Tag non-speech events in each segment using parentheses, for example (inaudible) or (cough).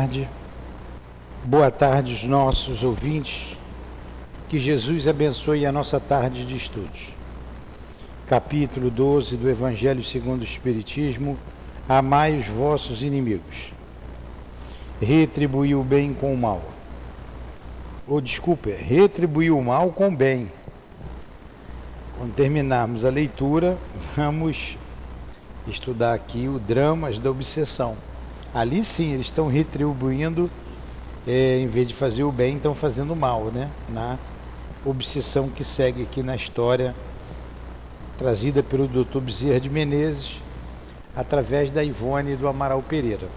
tarde. Boa tarde, os nossos ouvintes. Que Jesus abençoe a nossa tarde de estudos. Capítulo 12 do Evangelho segundo o Espiritismo. Amai os vossos inimigos. Retribuir o bem com o mal. Ou desculpe, retribuir o mal com o bem. Quando terminarmos a leitura, vamos estudar aqui o Dramas da Obsessão ali sim eles estão retribuindo, é, em vez de fazer o bem, estão fazendo o mal, né? Na obsessão que segue aqui na história trazida pelo Dr. Bezerra de Menezes através da Ivone do Amaral Pereira.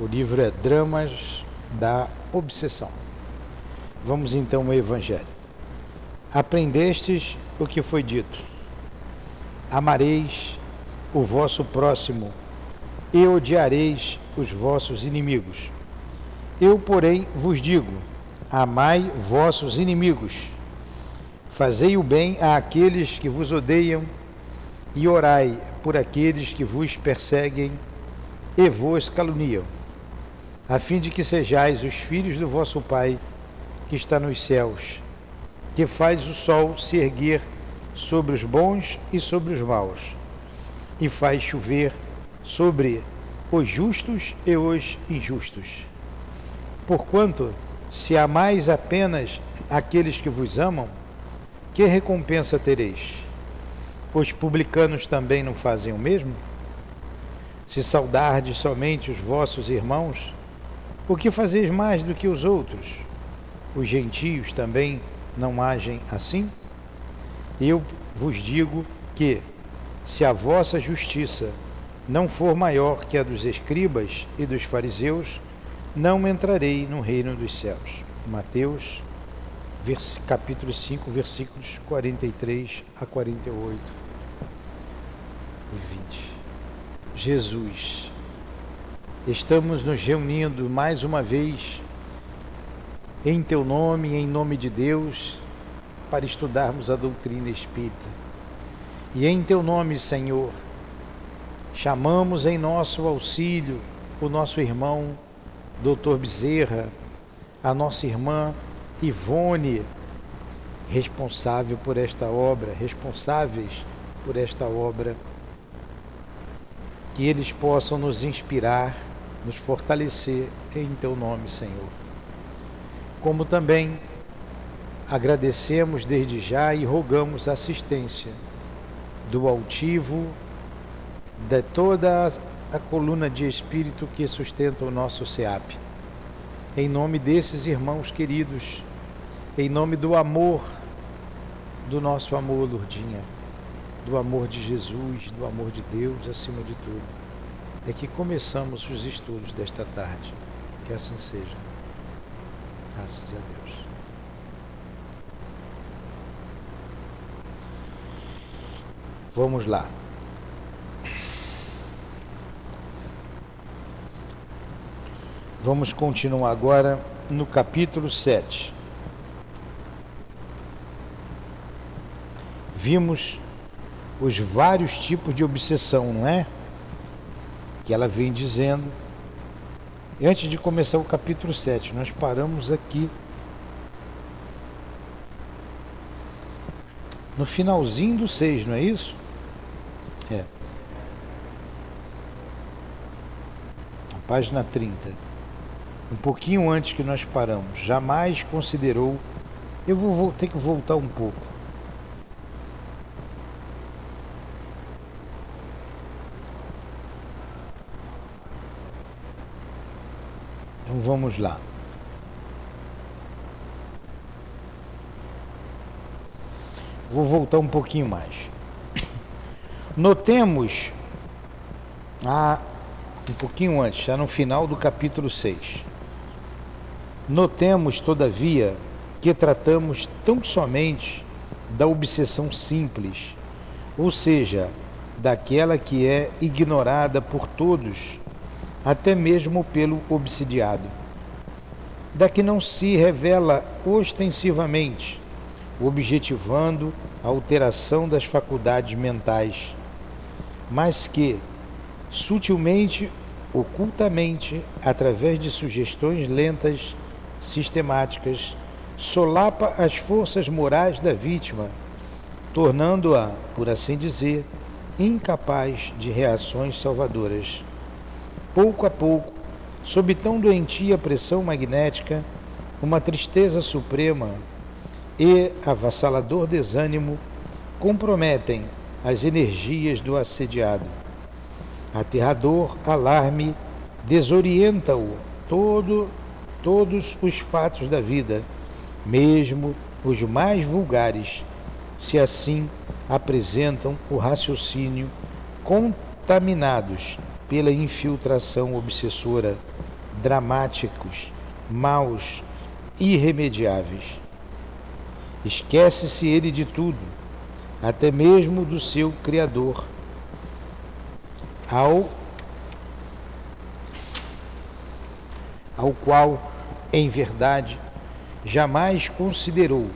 O livro é Dramas da Obsessão. Vamos então ao Evangelho. Aprendestes o que foi dito. Amareis o vosso próximo e odiareis os vossos inimigos. Eu, porém, vos digo: amai vossos inimigos, fazei o bem àqueles que vos odeiam e orai por aqueles que vos perseguem e vos caluniam, a fim de que sejais os filhos do vosso Pai que está nos céus, que faz o sol se erguer sobre os bons e sobre os maus, e faz chover sobre os justos e os injustos. Porquanto, se amais apenas aqueles que vos amam, que recompensa tereis? Os publicanos também não fazem o mesmo? Se saudardes somente os vossos irmãos, por que fazeis mais do que os outros? Os gentios também não agem assim? Eu vos digo que, se a vossa justiça não for maior que a dos escribas e dos fariseus, não entrarei no reino dos céus. Mateus, capítulo 5, versículos 43 a 48 e 20. Jesus, estamos nos reunindo mais uma vez em Teu nome, em nome de Deus, para estudarmos a doutrina espírita. E em Teu nome, Senhor, Chamamos em nosso auxílio o nosso irmão Dr. Bezerra, a nossa irmã Ivone, responsável por esta obra, responsáveis por esta obra. Que eles possam nos inspirar, nos fortalecer em teu nome, Senhor. Como também agradecemos desde já e rogamos assistência do altivo de toda a coluna de espírito que sustenta o nosso SEAP. Em nome desses irmãos queridos, em nome do amor, do nosso amor, Lourdinha, do amor de Jesus, do amor de Deus acima de tudo, é que começamos os estudos desta tarde. Que assim seja. Graças a Deus. Vamos lá. Vamos continuar agora no capítulo 7. Vimos os vários tipos de obsessão, não é? Que ela vem dizendo. E antes de começar o capítulo 7, nós paramos aqui no finalzinho do 6, não é isso? É. A página 30 um pouquinho antes que nós paramos, jamais considerou. Eu vou ter que voltar um pouco. Então vamos lá. Vou voltar um pouquinho mais. (coughs) Notemos ah, um pouquinho antes, já no final do capítulo 6. Notemos, todavia, que tratamos tão somente da obsessão simples, ou seja, daquela que é ignorada por todos, até mesmo pelo obsidiado, da que não se revela ostensivamente, objetivando a alteração das faculdades mentais, mas que sutilmente ocultamente, através de sugestões lentas, sistemáticas, solapa as forças morais da vítima, tornando-a, por assim dizer, incapaz de reações salvadoras. Pouco a pouco, sob tão doentia pressão magnética, uma tristeza suprema e avassalador desânimo comprometem as energias do assediado. Aterrador alarme desorienta-o todo, todos os fatos da vida, mesmo os mais vulgares, se assim apresentam o raciocínio contaminados pela infiltração obsessora, dramáticos, maus, irremediáveis. Esquece-se ele de tudo, até mesmo do seu Criador, ao, ao qual, em verdade, jamais considerou,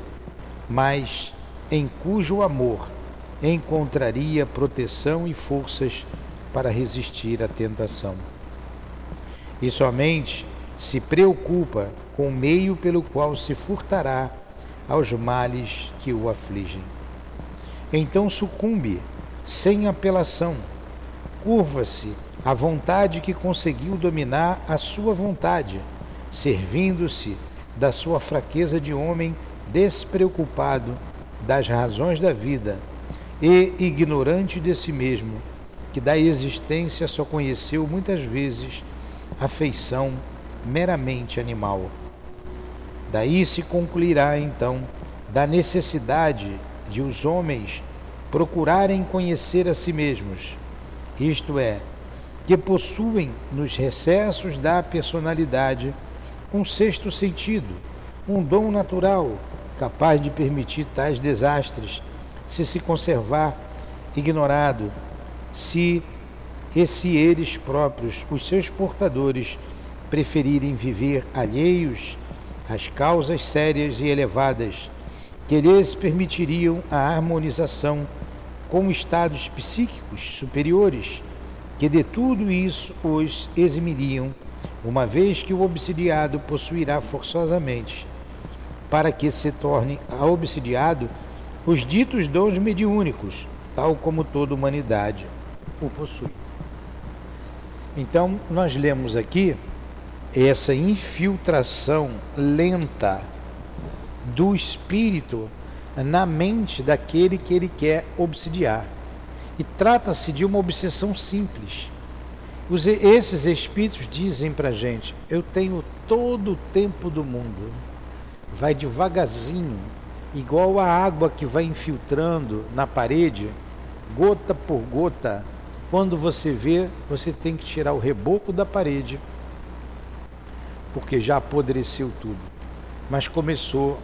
mas em cujo amor encontraria proteção e forças para resistir à tentação. E somente se preocupa com o meio pelo qual se furtará aos males que o afligem. Então sucumbe, sem apelação, curva-se à vontade que conseguiu dominar a sua vontade, servindo-se da sua fraqueza de homem despreocupado das razões da vida e ignorante de si mesmo, que da existência só conheceu muitas vezes a feição meramente animal. Daí se concluirá então da necessidade de os homens procurarem conhecer a si mesmos, isto é, que possuem nos recessos da personalidade um sexto sentido, um dom natural capaz de permitir tais desastres se se conservar ignorado, se e se eles próprios, os seus portadores, preferirem viver alheios às causas sérias e elevadas que lhes permitiriam a harmonização com estados psíquicos superiores, que de tudo isso os eximiriam, uma vez que o obsidiado possuirá forçosamente, para que se torne a obsidiado os ditos dons mediúnicos, tal como toda humanidade o possui. Então, nós lemos aqui essa infiltração lenta do espírito na mente daquele que ele quer obsidiar. E trata-se de uma obsessão simples. Os, esses espíritos dizem para gente: eu tenho todo o tempo do mundo. Vai devagarzinho, igual a água que vai infiltrando na parede, gota por gota. Quando você vê, você tem que tirar o reboco da parede, porque já apodreceu tudo. Mas começou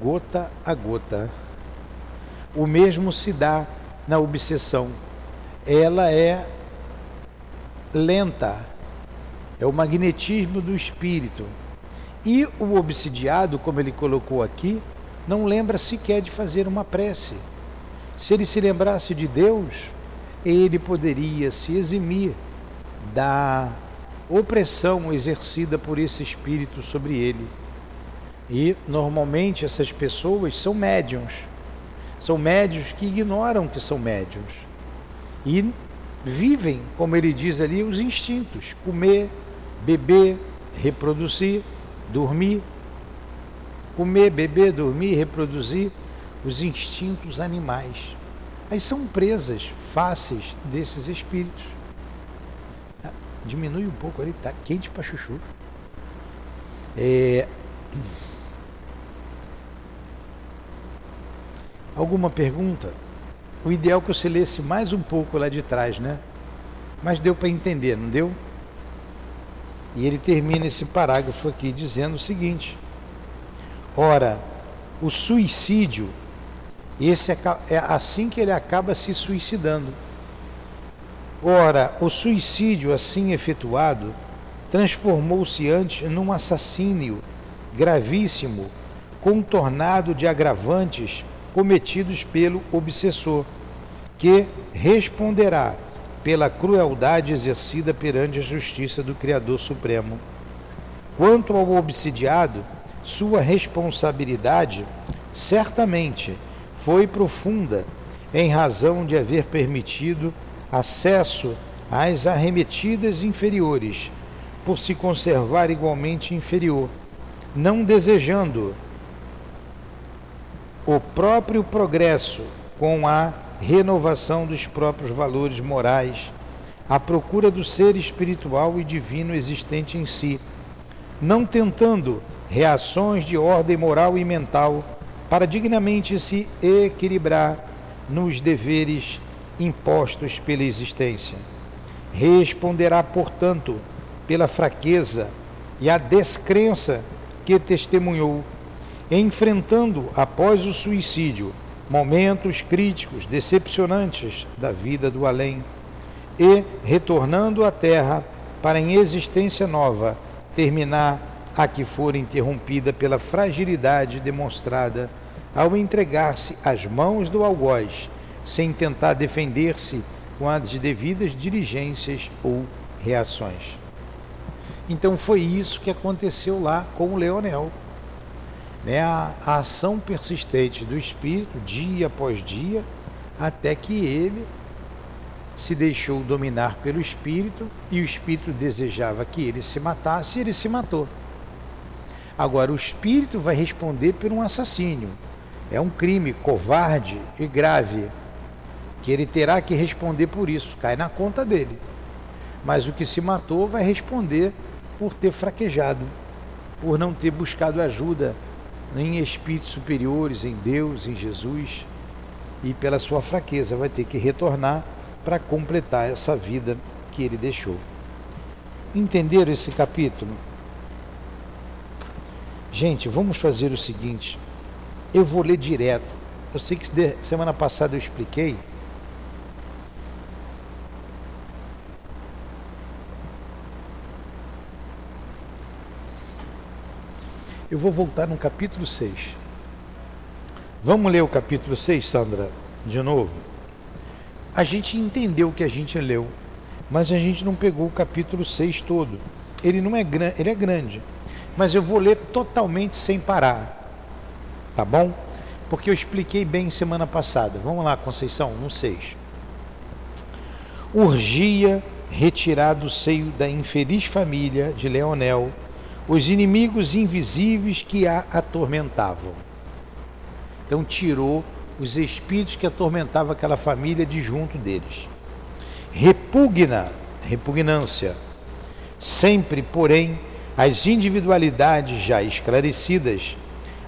gota a gota. O mesmo se dá na obsessão. Ela é lenta, é o magnetismo do espírito. E o obsidiado, como ele colocou aqui, não lembra sequer de fazer uma prece. Se ele se lembrasse de Deus, ele poderia se eximir da opressão exercida por esse espírito sobre ele. E normalmente essas pessoas são médiums. São médios que ignoram que são médiums. E vivem, como ele diz ali, os instintos: comer, beber, reproduzir, dormir. Comer, beber, dormir, reproduzir os instintos animais. Aí são presas fáceis desses espíritos. Ah, diminui um pouco ali, está quente para chuchu. É... Alguma pergunta? O ideal é que você lesse mais um pouco lá de trás, né? Mas deu para entender, não deu? E ele termina esse parágrafo aqui dizendo o seguinte: Ora, o suicídio, esse é, é assim que ele acaba se suicidando. Ora, o suicídio assim efetuado transformou-se antes num assassínio gravíssimo, contornado de agravantes cometidos pelo obsessor, que responderá pela crueldade exercida perante a justiça do Criador Supremo. Quanto ao obsidiado, sua responsabilidade certamente foi profunda em razão de haver permitido acesso às arremetidas inferiores, por se conservar igualmente inferior, não desejando o próprio progresso com a renovação dos próprios valores morais, à procura do ser espiritual e divino existente em si, não tentando reações de ordem moral e mental para dignamente se equilibrar nos deveres impostos pela existência. Responderá, portanto, pela fraqueza e a descrença que testemunhou, enfrentando após o suicídio momentos críticos, decepcionantes da vida do além, e retornando à Terra para em existência nova terminar a que for interrompida pela fragilidade demonstrada ao entregar-se às mãos do algoz, sem tentar defender-se com as devidas diligências ou reações. Então foi isso que aconteceu lá com o Leonel né, a, a ação persistente do espírito, dia após dia, até que ele se deixou dominar pelo espírito e o espírito desejava que ele se matasse e ele se matou. Agora, o espírito vai responder por um assassínio. É um crime covarde e grave, que ele terá que responder por isso, cai na conta dele. Mas o que se matou vai responder por ter fraquejado, por não ter buscado ajuda em espíritos superiores, em Deus, em Jesus, e pela sua fraqueza vai ter que retornar para completar essa vida que ele deixou. Entenderam esse capítulo? Gente, vamos fazer o seguinte. Eu vou ler direto. Eu sei que semana passada eu expliquei. Eu vou voltar no capítulo 6. Vamos ler o capítulo 6, Sandra, de novo? A gente entendeu o que a gente leu, mas a gente não pegou o capítulo 6 todo. Ele não é grande, ele é grande, mas eu vou ler totalmente sem parar. Tá bom? Porque eu expliquei bem semana passada. Vamos lá, Conceição, no 6. Urgia retirar do seio da infeliz família de Leonel os inimigos invisíveis que a atormentavam. Então tirou os espíritos que atormentavam aquela família de junto deles. Repugna, repugnância, sempre, porém, as individualidades já esclarecidas,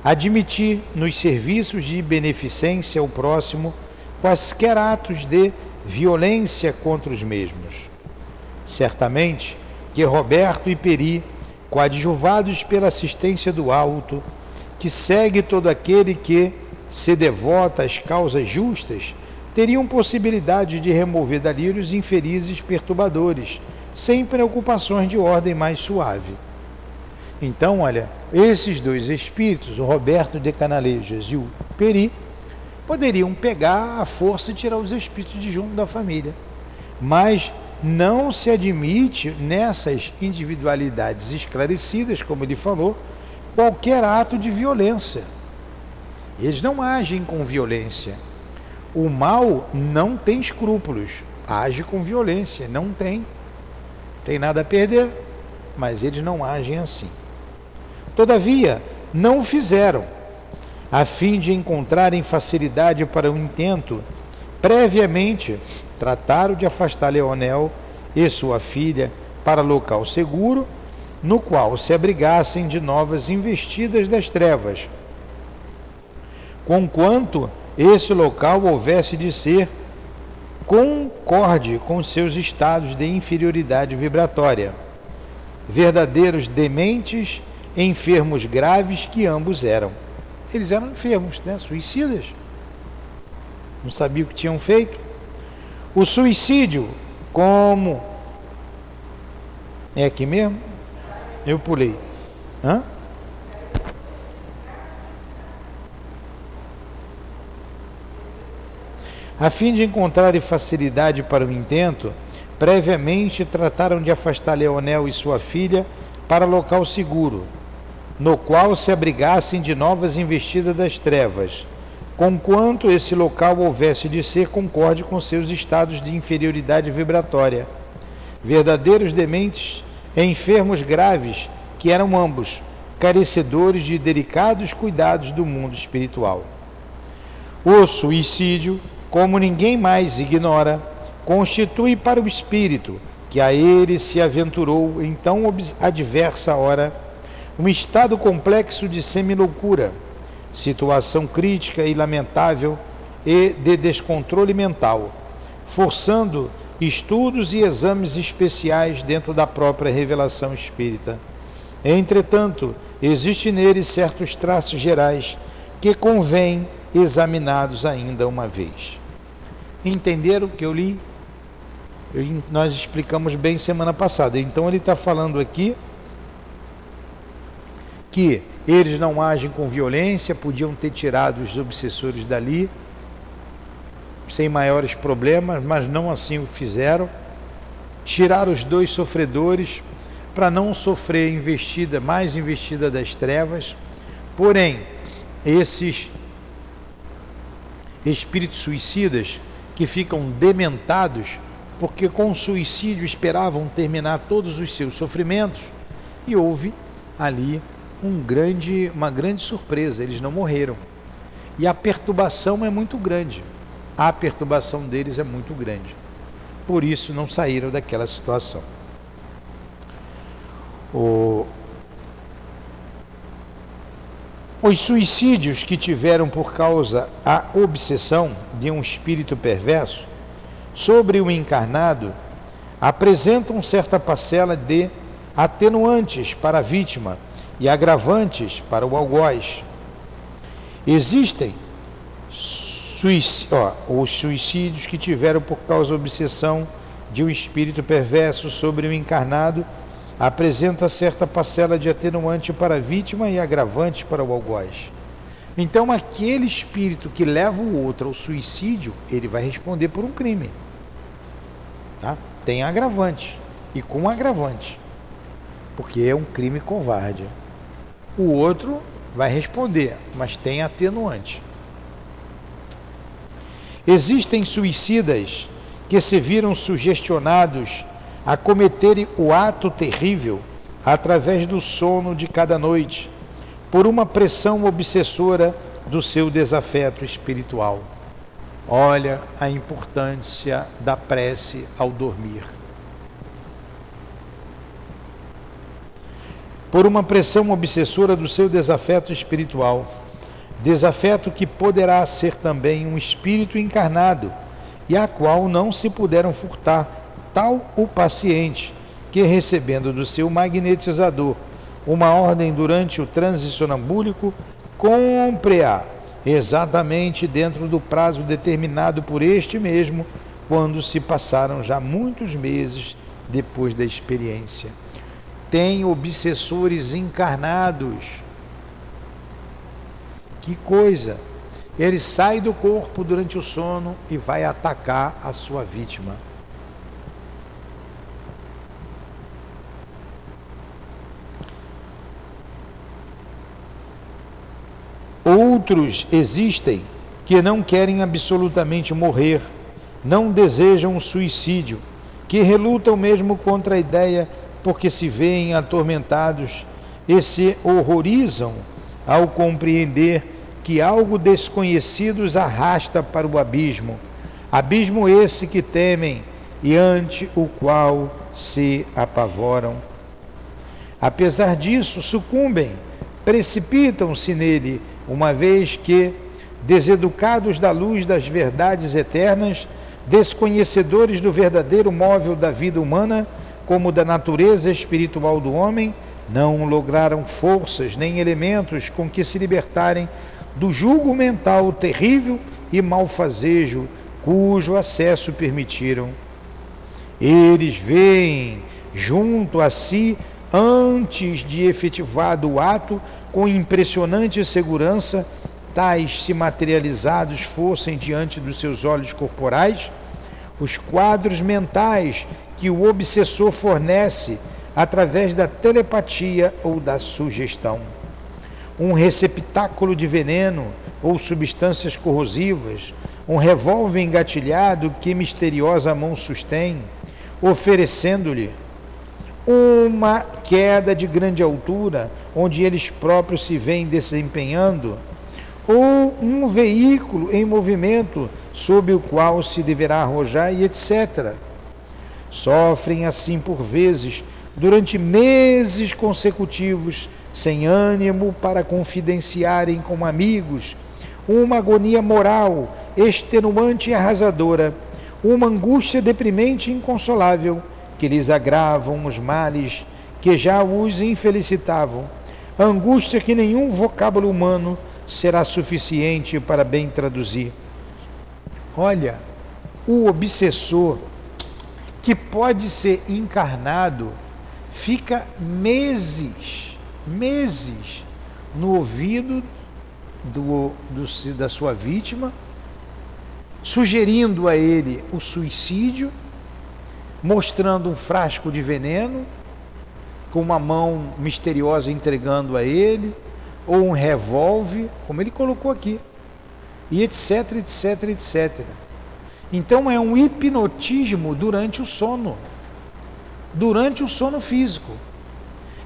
admitir nos serviços de beneficência ao próximo quaisquer atos de violência contra os mesmos. Certamente que Roberto e Peri coadjuvados pela assistência do alto, que segue todo aquele que se devota às causas justas, teriam possibilidade de remover dali os infelizes perturbadores, sem preocupações de ordem mais suave. Então, olha, esses dois espíritos, o Roberto de Canalejas e o Peri, poderiam pegar a força e tirar os espíritos de junto da família. Mas não se admite nessas individualidades esclarecidas, como ele falou, qualquer ato de violência. Eles não agem com violência. O mal não tem escrúpulos, age com violência, não tem. Tem nada a perder, mas eles não agem assim. Todavia, não o fizeram, a fim de encontrarem facilidade para o intento, previamente trataram de afastar Leonel e sua filha para local seguro, no qual se abrigassem de novas investidas das trevas, conquanto esse local houvesse de ser concorde com seus estados de inferioridade vibratória, verdadeiros dementes, enfermos graves que ambos eram. Eles eram enfermos, né? suicidas. Não sabiam o que tinham feito. O suicídio, como. É aqui mesmo? Eu pulei. Hã? A fim de encontrar facilidade para o intento, previamente trataram de afastar Leonel e sua filha para local seguro, no qual se abrigassem de novas investidas das trevas, conquanto esse local houvesse de ser concorde com seus estados de inferioridade vibratória. Verdadeiros dementes e enfermos graves, que eram ambos, carecedores de delicados cuidados do mundo espiritual. O suicídio, como ninguém mais ignora, constitui para o espírito que a ele se aventurou em tão adversa hora um estado complexo de semiloucura, situação crítica e lamentável e de descontrole mental, forçando estudos e exames especiais dentro da própria revelação espírita. Entretanto, existe nele certos traços gerais que convém examinados ainda uma vez. Entenderam o que eu li? Eu, nós explicamos bem semana passada. Então ele está falando aqui que eles não agem com violência, podiam ter tirado os obsessores dali sem maiores problemas, mas não assim o fizeram. Tiraram os dois sofredores para não sofrer investida, mais investida das trevas. Porém, esses espíritos suicidas que ficam dementados porque com o suicídio esperavam terminar todos os seus sofrimentos e houve ali um grande, uma grande surpresa, eles não morreram. E a perturbação é muito grande. A perturbação deles é muito grande. Por isso não saíram daquela situação. O... Os suicídios que tiveram por causa a obsessão de um espírito perverso sobre o encarnado apresentam certa parcela de atenuantes para a vítima e agravantes para o algoz. Existem ó, os suicídios que tiveram por causa da obsessão de um espírito perverso sobre o encarnado apresenta certa parcela de atenuante para a vítima e agravante para o algoz. Então, aquele espírito que leva o outro ao suicídio, ele vai responder por um crime. Tá? Tem agravante e com agravante, porque é um crime covarde. O outro vai responder, mas tem atenuante. Existem suicidas que se viram sugestionados a cometerem o ato terrível através do sono de cada noite, por uma pressão obsessora do seu desafeto espiritual. Olha a importância da prece ao dormir. Por uma pressão obsessora do seu desafeto espiritual, desafeto que poderá ser também um espírito encarnado e a qual não se puderam furtar tal o paciente que recebendo do seu magnetizador uma ordem durante o transe sonambúlico, cumpre-a exatamente dentro do prazo determinado por este mesmo, quando se passaram já muitos meses depois da experiência tem obsessores encarnados. Que coisa! Ele sai do corpo durante o sono e vai atacar a sua vítima. Outros existem que não querem absolutamente morrer, não desejam o suicídio, que relutam mesmo contra a ideia porque se veem atormentados e se horrorizam ao compreender que algo desconhecido os arrasta para o abismo, abismo esse que temem e ante o qual se apavoram. Apesar disso, sucumbem, precipitam-se nele, uma vez que, deseducados da luz das verdades eternas, desconhecedores do verdadeiro móvel da vida humana, como da natureza espiritual do homem, não lograram forças nem elementos com que se libertarem do julgo mental terrível e malfazejo cujo acesso permitiram. Eles veem junto a si, antes de efetivado o ato, com impressionante segurança, tais se materializados fossem diante dos seus olhos corporais, os quadros mentais que o obsessor fornece através da telepatia ou da sugestão. Um receptáculo de veneno ou substâncias corrosivas, um revólver engatilhado que misteriosa mão sustém, oferecendo-lhe uma queda de grande altura, onde eles próprios se veem desempenhando, ou um veículo em movimento sob o qual se deverá arrojar e etc. Sofrem assim por vezes, durante meses consecutivos, sem ânimo para confidenciarem com amigos, uma agonia moral extenuante e arrasadora, uma angústia deprimente e inconsolável que lhes agravam os males que já os infelicitavam, angústia que nenhum vocábulo humano será suficiente para bem traduzir. Olha, o obsessor que pode ser encarnado fica meses, meses no ouvido do, do, da sua vítima, sugerindo a ele o suicídio mostrando um frasco de veneno, com uma mão misteriosa entregando a ele, ou um revólver, como ele colocou aqui, e etc, etc, etc. Então é um hipnotismo durante o sono, durante o sono físico.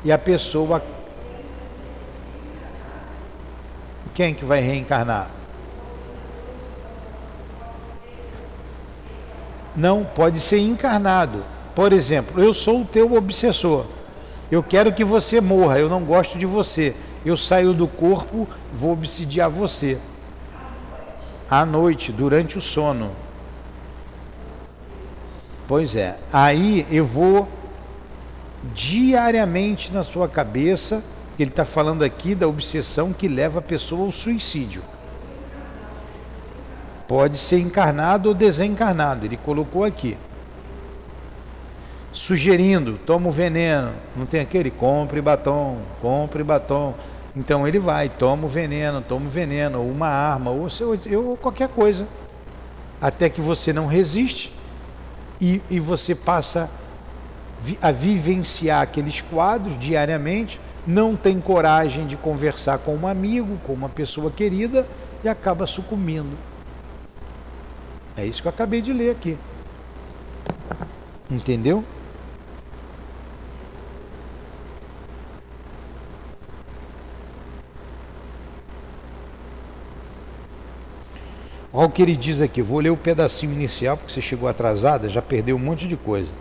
E a pessoa. Quem que vai reencarnar? Não, pode ser encarnado. Por exemplo, eu sou o teu obsessor. Eu quero que você morra, eu não gosto de você. Eu saio do corpo, vou obsidiar você. À noite, durante o sono. Pois é. Aí eu vou diariamente na sua cabeça, ele está falando aqui da obsessão que leva a pessoa ao suicídio. Pode ser encarnado ou desencarnado, ele colocou aqui. Sugerindo, toma o veneno, não tem aquele? Compre batom, compre batom. Então ele vai, toma o veneno, toma o veneno, ou uma arma, ou, ou qualquer coisa. Até que você não resiste e, e você passa a vivenciar aqueles quadros diariamente, não tem coragem de conversar com um amigo, com uma pessoa querida e acaba sucumbindo. É isso que eu acabei de ler aqui. Entendeu? Olha o que ele diz aqui. Vou ler o pedacinho inicial, porque você chegou atrasada, já perdeu um monte de coisa.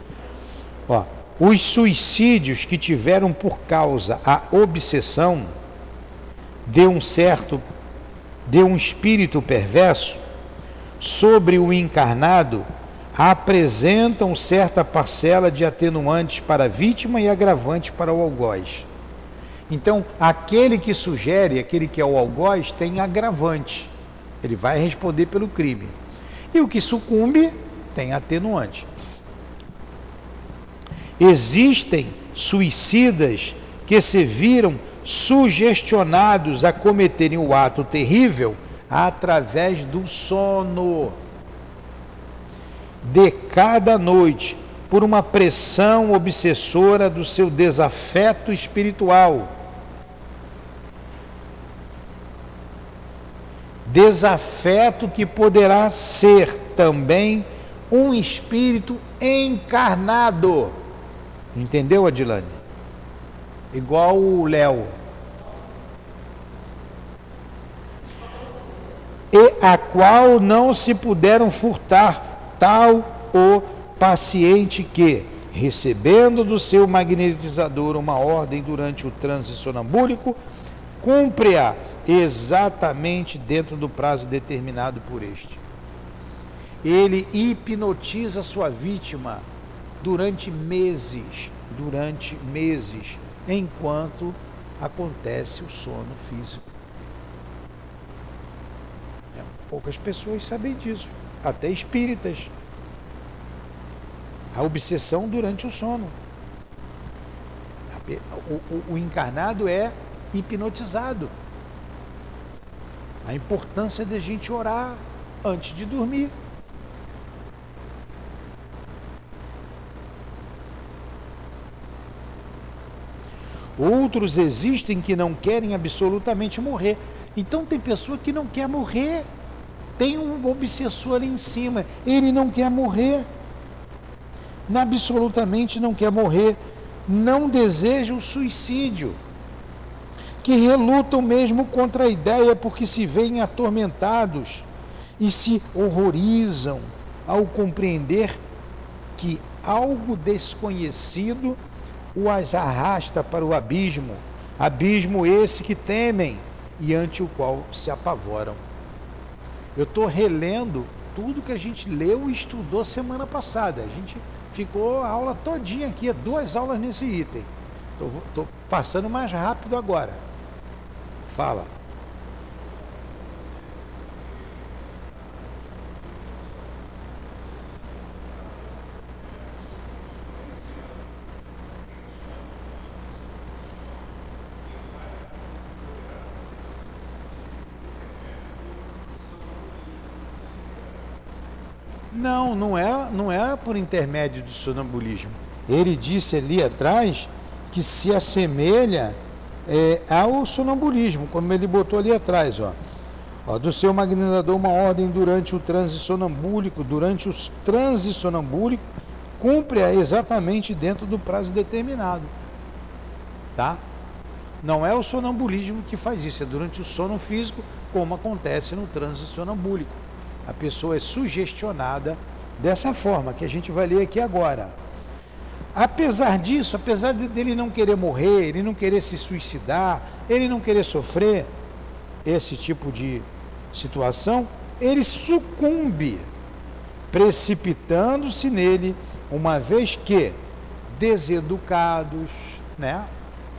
Ó, os suicídios que tiveram por causa a obsessão de um certo, de um espírito perverso, sobre o encarnado apresentam certa parcela de atenuantes para a vítima e agravantes para o algoz. Então, aquele que sugere, aquele que é o algoz, tem agravante. Ele vai responder pelo crime. E o que sucumbe tem atenuante. Existem suicidas que se viram sugestionados a cometerem o ato terrível através do sono. De cada noite, por uma pressão obsessora do seu desafeto espiritual. Desafeto que poderá ser também um espírito encarnado. Entendeu, Adilane? Igual o Léo. e a qual não se puderam furtar, tal o paciente que, recebendo do seu magnetizador uma ordem durante o transe sonambúlico, cumpre-a exatamente dentro do prazo determinado por este. Ele hipnotiza sua vítima durante meses, durante meses, enquanto acontece o sono físico. Poucas pessoas sabem disso, até espíritas. A obsessão durante o sono. O, o, o encarnado é hipnotizado. A importância da gente orar antes de dormir. Outros existem que não querem absolutamente morrer. Então tem pessoa que não quer morrer. Tem um obsessor ali em cima. Ele não quer morrer. Absolutamente não quer morrer. Não deseja o suicídio. Que relutam mesmo contra a ideia porque se veem atormentados e se horrorizam ao compreender que algo desconhecido os arrasta para o abismo, abismo esse que temem e ante o qual se apavoram. Eu estou relendo tudo que a gente leu e estudou semana passada. A gente ficou a aula todinha aqui, duas aulas nesse item. Estou passando mais rápido agora. Fala. Não, não é, não é por intermédio do sonambulismo. Ele disse ali atrás que se assemelha é, ao sonambulismo, como ele botou ali atrás, ó. ó do seu magnetador uma ordem durante o transe sonambúlico, durante o transe sonambúlico, cumpre-a exatamente dentro do prazo determinado. Tá? Não é o sonambulismo que faz isso, é durante o sono físico, como acontece no transe sonambúlico a pessoa é sugestionada dessa forma que a gente vai ler aqui agora. Apesar disso, apesar dele não querer morrer, ele não querer se suicidar, ele não querer sofrer esse tipo de situação, ele sucumbe, precipitando-se nele, uma vez que deseducados, né?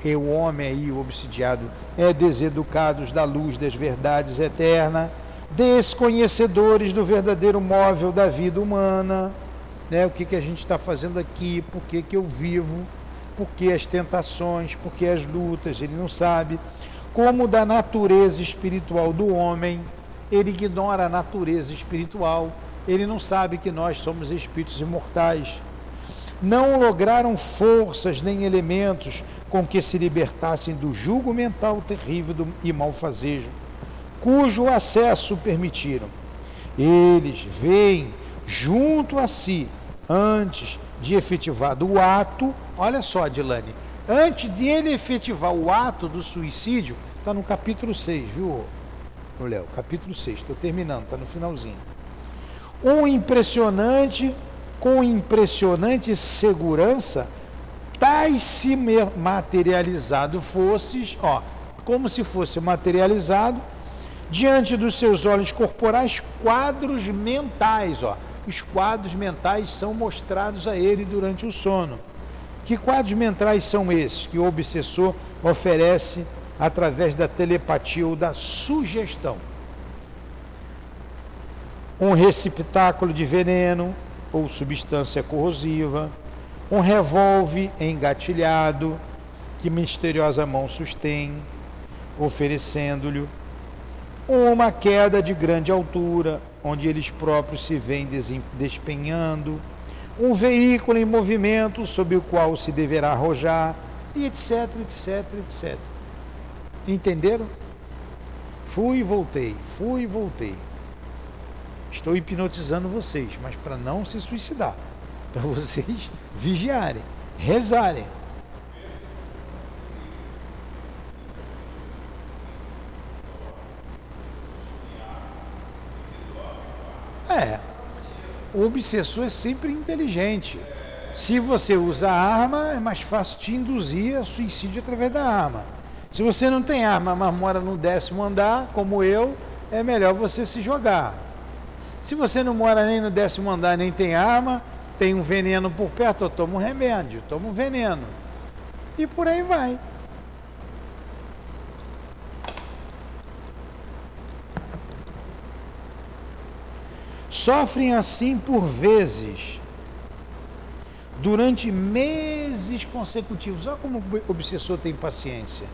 E o homem aí, obsidiado, é deseducados da luz das verdades eternas desconhecedores do verdadeiro móvel da vida humana, né? o que, que a gente está fazendo aqui, por que, que eu vivo, por que as tentações, por que as lutas, ele não sabe. Como da natureza espiritual do homem, ele ignora a natureza espiritual, ele não sabe que nós somos espíritos imortais. Não lograram forças nem elementos com que se libertassem do jugo mental terrível e malfazejo cujo acesso permitiram. Eles veem junto a si, antes de efetivado o ato, olha só, Dilane, antes de ele efetivar o ato do suicídio, está no capítulo 6, viu, Léo? Capítulo 6, estou terminando, está no finalzinho. Um impressionante, com impressionante segurança, tais se materializado fosses, ó, como se fosse materializado diante dos seus olhos corporais quadros mentais, ó. Os quadros mentais são mostrados a ele durante o sono. Que quadros mentais são esses que o obsessor oferece através da telepatia ou da sugestão? Um receptáculo de veneno ou substância corrosiva, um revólver engatilhado que misteriosa mão sustém, oferecendo-lhe uma queda de grande altura, onde eles próprios se veem despenhando, um veículo em movimento sobre o qual se deverá arrojar, e etc, etc, etc. Entenderam? Fui e voltei, fui e voltei. Estou hipnotizando vocês, mas para não se suicidar, (laughs) para vocês vigiarem, rezarem. É. O obsessor é sempre inteligente. Se você usa arma, é mais fácil te induzir a suicídio através da arma. Se você não tem arma, mas mora no décimo andar, como eu, é melhor você se jogar. Se você não mora nem no décimo andar, nem tem arma, tem um veneno por perto, eu tomo um remédio, tomo um veneno. E por aí vai. Sofrem assim por vezes, durante meses consecutivos. Olha como o obsessor tem paciência.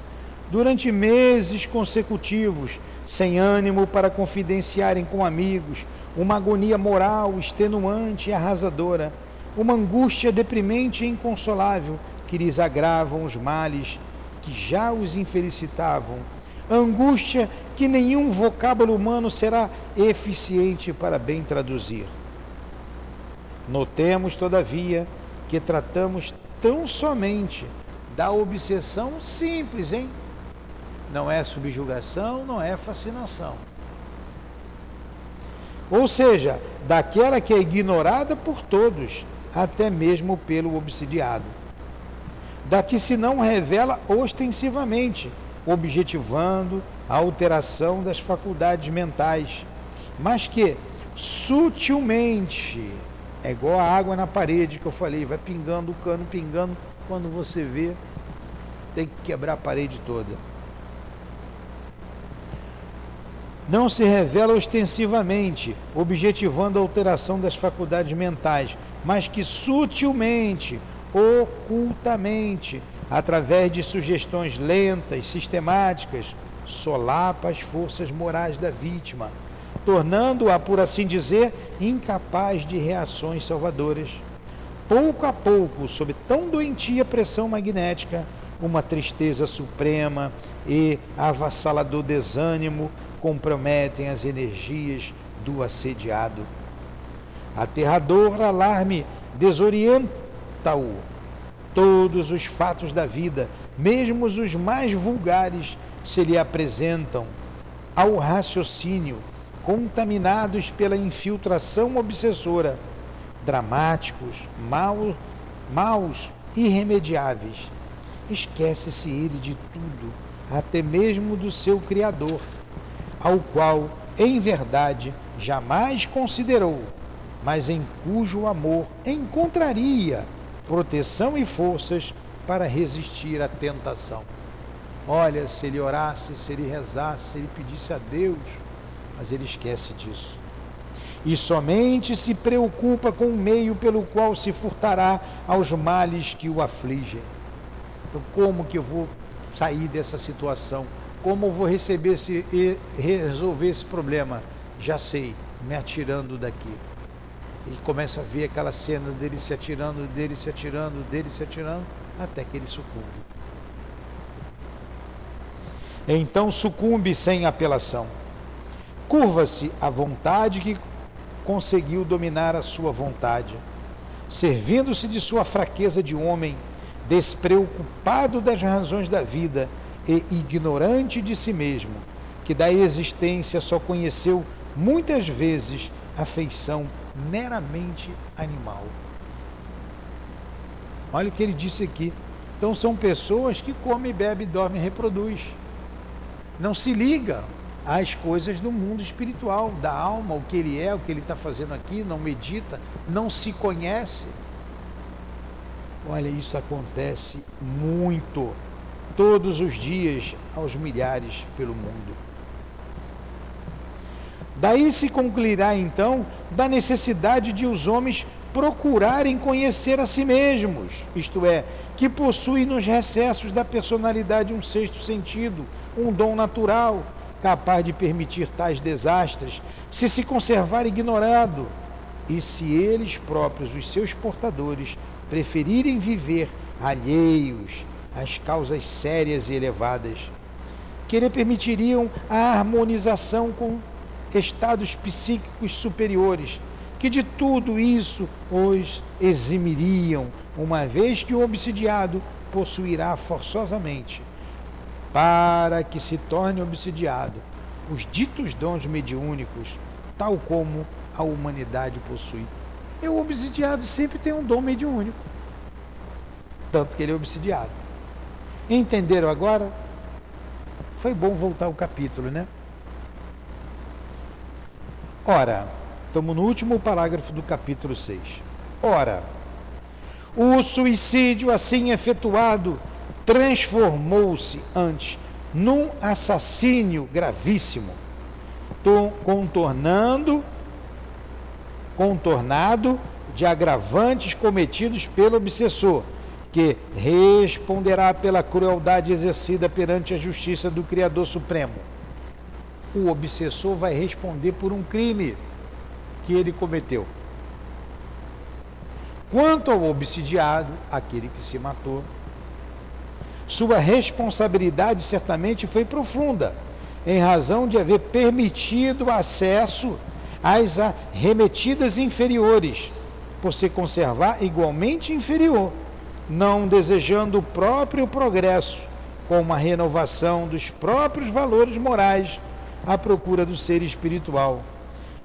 Durante meses consecutivos, sem ânimo para confidenciarem com amigos, uma agonia moral extenuante e arrasadora, uma angústia deprimente e inconsolável que lhes agravam os males que já os infelicitavam, angústia que nenhum vocábulo humano será eficiente para bem traduzir. Notemos, todavia, que tratamos tão somente da obsessão simples, hein? Não é subjugação, não é fascinação. Ou seja, daquela que é ignorada por todos, até mesmo pelo obsidiado. Da que se não revela ostensivamente, objetivando a alteração das faculdades mentais, mas que sutilmente é igual a água na parede que eu falei, vai pingando o cano, pingando, quando você vê, tem que quebrar a parede toda. Não se revela ostensivamente, objetivando a alteração das faculdades mentais, mas que sutilmente, ocultamente, através de sugestões lentas, sistemáticas, solapa as forças morais da vítima tornando-a, por assim dizer, incapaz de reações salvadoras. Pouco a pouco, sob tão doentia pressão magnética, uma tristeza suprema e avassalador desânimo comprometem as energias do assediado. Aterrador alarme desorienta-o. Todos os fatos da vida, mesmo os mais vulgares, se lhe apresentam ao raciocínio contaminados pela infiltração obsessora, dramáticos, maus, maus irremediáveis. Esquece-se ele de tudo, até mesmo do seu Criador, ao qual, em verdade, jamais considerou, mas em cujo amor encontraria proteção e forças para resistir à tentação. Olha, se ele orasse, se ele rezasse, se ele pedisse a Deus, mas ele esquece disso. E somente se preocupa com o meio pelo qual se furtará aos males que o afligem. Então, como que eu vou sair dessa situação? Como eu vou receber esse, resolver esse problema? Já sei, me atirando daqui. E começa a ver aquela cena dele se atirando, dele se atirando, dele se atirando, até que ele sucumbe. Então sucumbe sem apelação. Curva-se à vontade que conseguiu dominar a sua vontade, servindo-se de sua fraqueza de homem, despreocupado das razões da vida e ignorante de si mesmo, que da existência só conheceu muitas vezes a feição meramente animal. Olha o que ele disse aqui. Então são pessoas que comem, bebem, dormem, reproduz. Não se liga as coisas do mundo espiritual, da alma, o que ele é, o que ele está fazendo aqui, não medita, não se conhece. Olha, isso acontece muito, todos os dias, aos milhares pelo mundo. Daí se concluirá então da necessidade de os homens procurarem conhecer a si mesmos, isto é, que possuem nos recessos da personalidade um sexto sentido, um dom natural, capaz de permitir tais desastres se se conservar ignorado e se eles próprios, os seus portadores, preferirem viver alheios às causas sérias e elevadas, que lhe permitiriam a harmonização com estados psíquicos superiores, que de tudo isso os eximiriam, uma vez que o obsidiado possuirá forçosamente para que se torne obsidiado os ditos dons mediúnicos, tal como a humanidade possui. E o obsidiado sempre tem um dom mediúnico, tanto que ele é obsidiado. Entenderam agora? Foi bom voltar ao capítulo, né? Ora, estamos no último parágrafo do capítulo 6. Ora, o suicídio assim efetuado transformou-se antes num assassínio gravíssimo, contornando, contornado de agravantes cometidos pelo obsessor, que responderá pela crueldade exercida perante a justiça do Criador Supremo. O obsessor vai responder por um crime que ele cometeu. Quanto ao obsidiado, aquele que se matou, Sua responsabilidade certamente foi profunda, em razão de haver permitido acesso às arremetidas inferiores, por se conservar igualmente inferior, não desejando o próprio progresso, com uma renovação dos próprios valores morais à procura do ser espiritual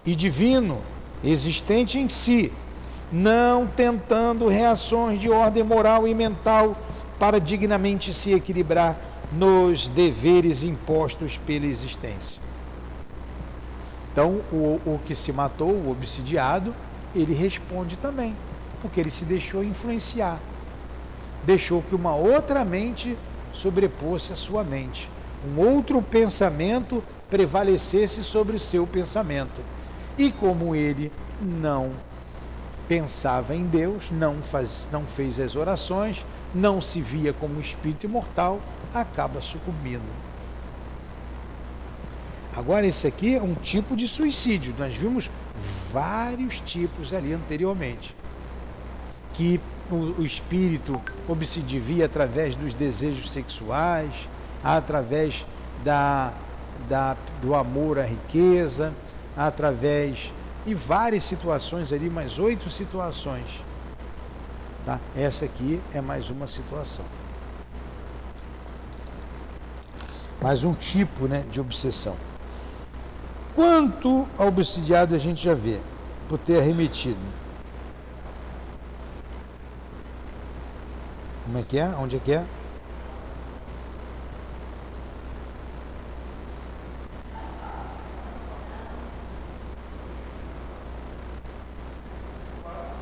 e divino existente em si, não tentando reações de ordem moral e mental para dignamente se equilibrar nos deveres impostos pela existência. Então, o, o que se matou, o obsidiado, ele responde também, porque ele se deixou influenciar, deixou que uma outra mente sobrepôs a sua mente, um outro pensamento prevalecesse sobre o seu pensamento. E como ele não pensava em Deus, não, faz, não fez as orações, não se via como espírito imortal, acaba sucumbindo. Agora, esse aqui é um tipo de suicídio. Nós vimos vários tipos ali anteriormente. Que o, espírito obsedivia através dos desejos sexuais, através da, da, do amor à riqueza, através de várias situações ali, mais oito situações. Tá? Essa aqui é mais uma situação. Mais um tipo né, de obsessão. Quanto ao obsidiado a gente já vê, por ter arremetido. Como é que é? Onde é que é?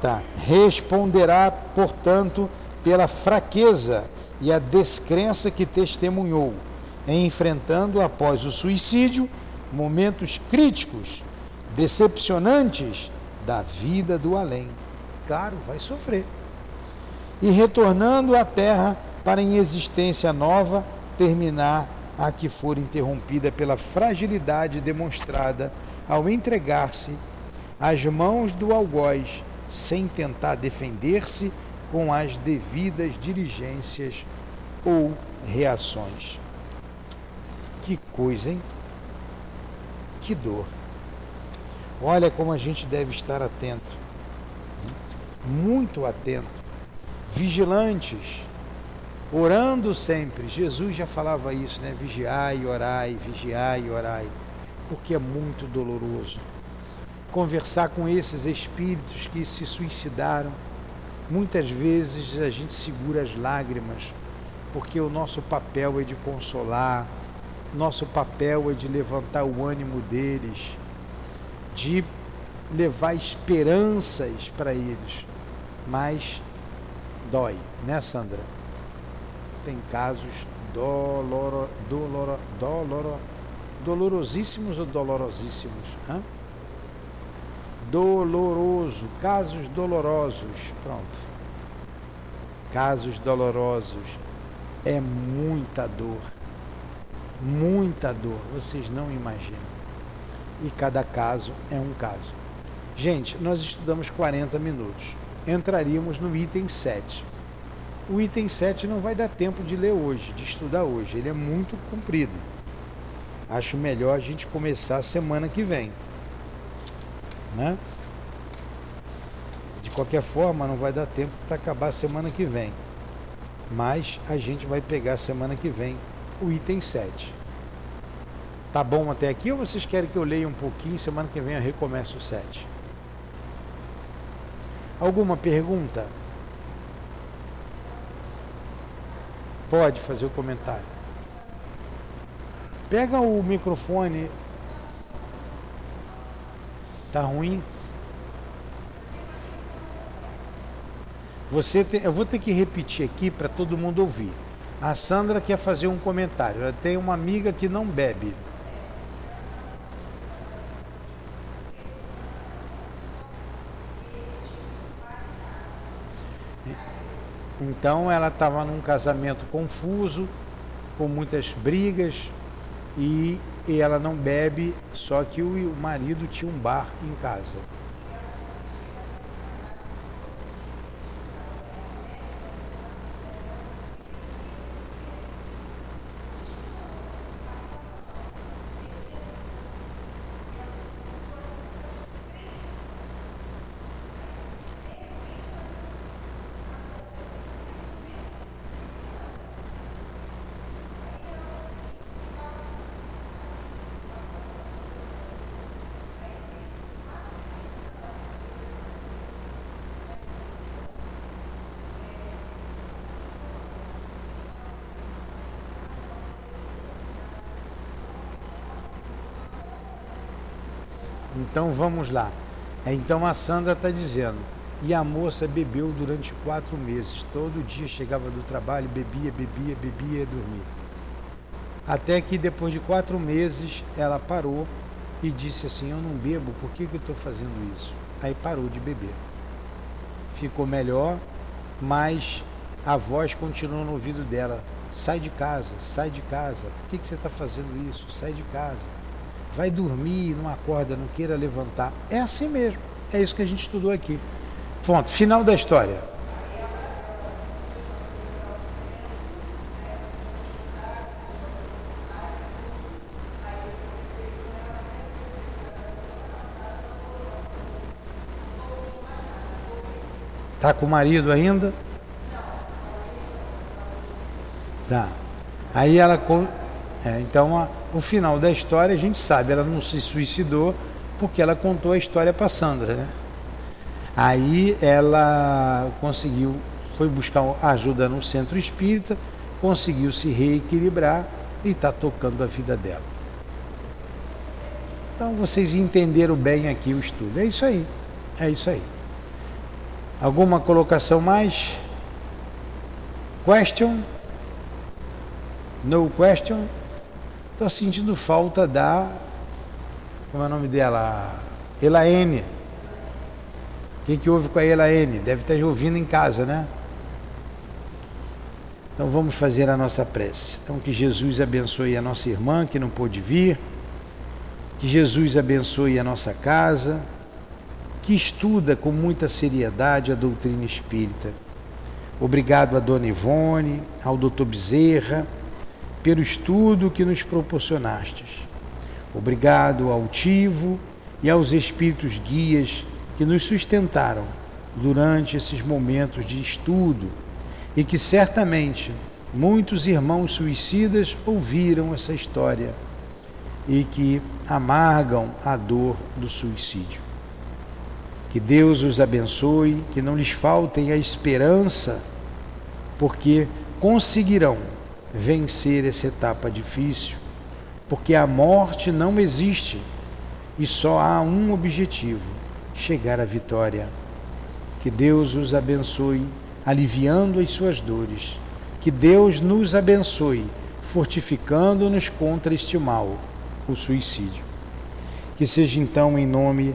Tá. Responderá, portanto, pela fraqueza e a descrença que testemunhou, em enfrentando após o suicídio momentos críticos, decepcionantes da vida do além. Claro, vai sofrer. E retornando à terra para em existência nova terminar a que for interrompida pela fragilidade demonstrada ao entregar-se às mãos do algoz sem tentar defender-se com as devidas diligências ou reações. Que coisa, hein? Que dor. Olha como a gente deve estar atento, muito atento, vigilantes, orando sempre. Jesus já falava isso, né? Vigiai orai, vigiai orai, porque é muito doloroso conversar com esses espíritos que se suicidaram. Muitas vezes a gente segura as lágrimas, porque o nosso papel é de consolar, nosso papel é de levantar o ânimo deles, de levar esperanças para eles. Mas dói, né, Sandra? Tem casos doloro, doloro, doloro, dolorosíssimos ou dolorosíssimos? Hã? Doloroso, casos dolorosos. Pronto. Casos dolorosos é muita dor. Muita dor, vocês não imaginam. E cada caso é um caso. Gente, nós estudamos 40 minutos. Entraríamos no item 7. O item 7 não vai dar tempo de ler hoje, de estudar hoje. Ele é muito comprido. Acho melhor a gente começar semana que vem. Né? De qualquer forma, não vai dar tempo para acabar semana que vem. Mas a gente vai pegar semana que vem o item 7. Tá bom até aqui ou vocês querem que eu leia um pouquinho? Semana que vem eu recomeço o 7. Alguma pergunta? Pode fazer o comentário. Pega o microfone Tá ruim? Você tem, eu vou ter que repetir aqui para todo mundo ouvir. A Sandra quer fazer um comentário. Ela tem uma amiga que não bebe. Então ela estava num casamento confuso, com muitas brigas, e ela não bebe, só que o marido tinha um bar em casa. Então vamos lá. Então a Sandra está dizendo. E a moça bebeu durante quatro meses. Todo dia chegava do trabalho, bebia, bebia, bebia e dormia. Até que depois de quatro meses ela parou e disse assim: Eu não bebo, por que, que eu estou fazendo isso? Aí parou de beber. Ficou melhor, mas a voz continuou no ouvido dela: Sai de casa, sai de casa. Por que, que você está fazendo isso? Sai de casa. Vai dormir, não acorda, não queira levantar. É assim mesmo. É isso que a gente estudou aqui. Ponto. Final da história. Tá com o marido ainda? Tá. Aí ela. É, então, a, o final da história a gente sabe, ela não se suicidou porque ela contou a história para Sandra, né? Aí ela conseguiu, foi buscar ajuda no centro espírita, conseguiu se reequilibrar e está tocando a vida dela. Então vocês entenderam bem aqui o estudo. É isso aí. É isso aí. Alguma colocação mais? Question? No question? Estou sentindo falta da. Como é o nome dela? Elaine. O que, que houve com a Elaine? Deve estar ouvindo em casa, né? Então vamos fazer a nossa prece. Então que Jesus abençoe a nossa irmã que não pôde vir. Que Jesus abençoe a nossa casa que estuda com muita seriedade a doutrina espírita. Obrigado a Dona Ivone, ao Dr. Bezerra, pelo estudo que nos proporcionastes. Obrigado ao Tivo e aos espíritos guias que nos sustentaram durante esses momentos de estudo e que certamente muitos irmãos suicidas ouviram essa história e que amargam a dor do suicídio. Que Deus os abençoe, que não lhes faltem a esperança, porque conseguirão vencer essa etapa difícil, porque a morte não existe e só há um objetivo: chegar à vitória. Que Deus os abençoe, aliviando as suas dores. Que Deus nos abençoe, fortificando-nos contra este mal, o suicídio. Que seja então em nome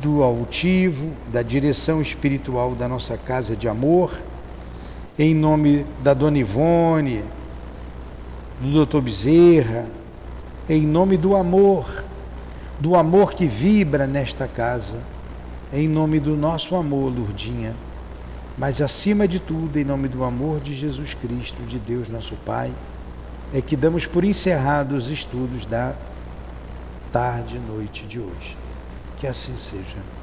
do altivo, da direção espiritual da nossa casa de amor, em nome da Dona Ivone, do Doutor Bezerra, em nome do amor, do amor que vibra nesta casa, em nome do nosso amor, Lurdinha, mas acima de tudo, em nome do amor de Jesus Cristo, de Deus nosso Pai, é que damos por encerrados os estudos da tarde e noite de hoje. Que assim seja.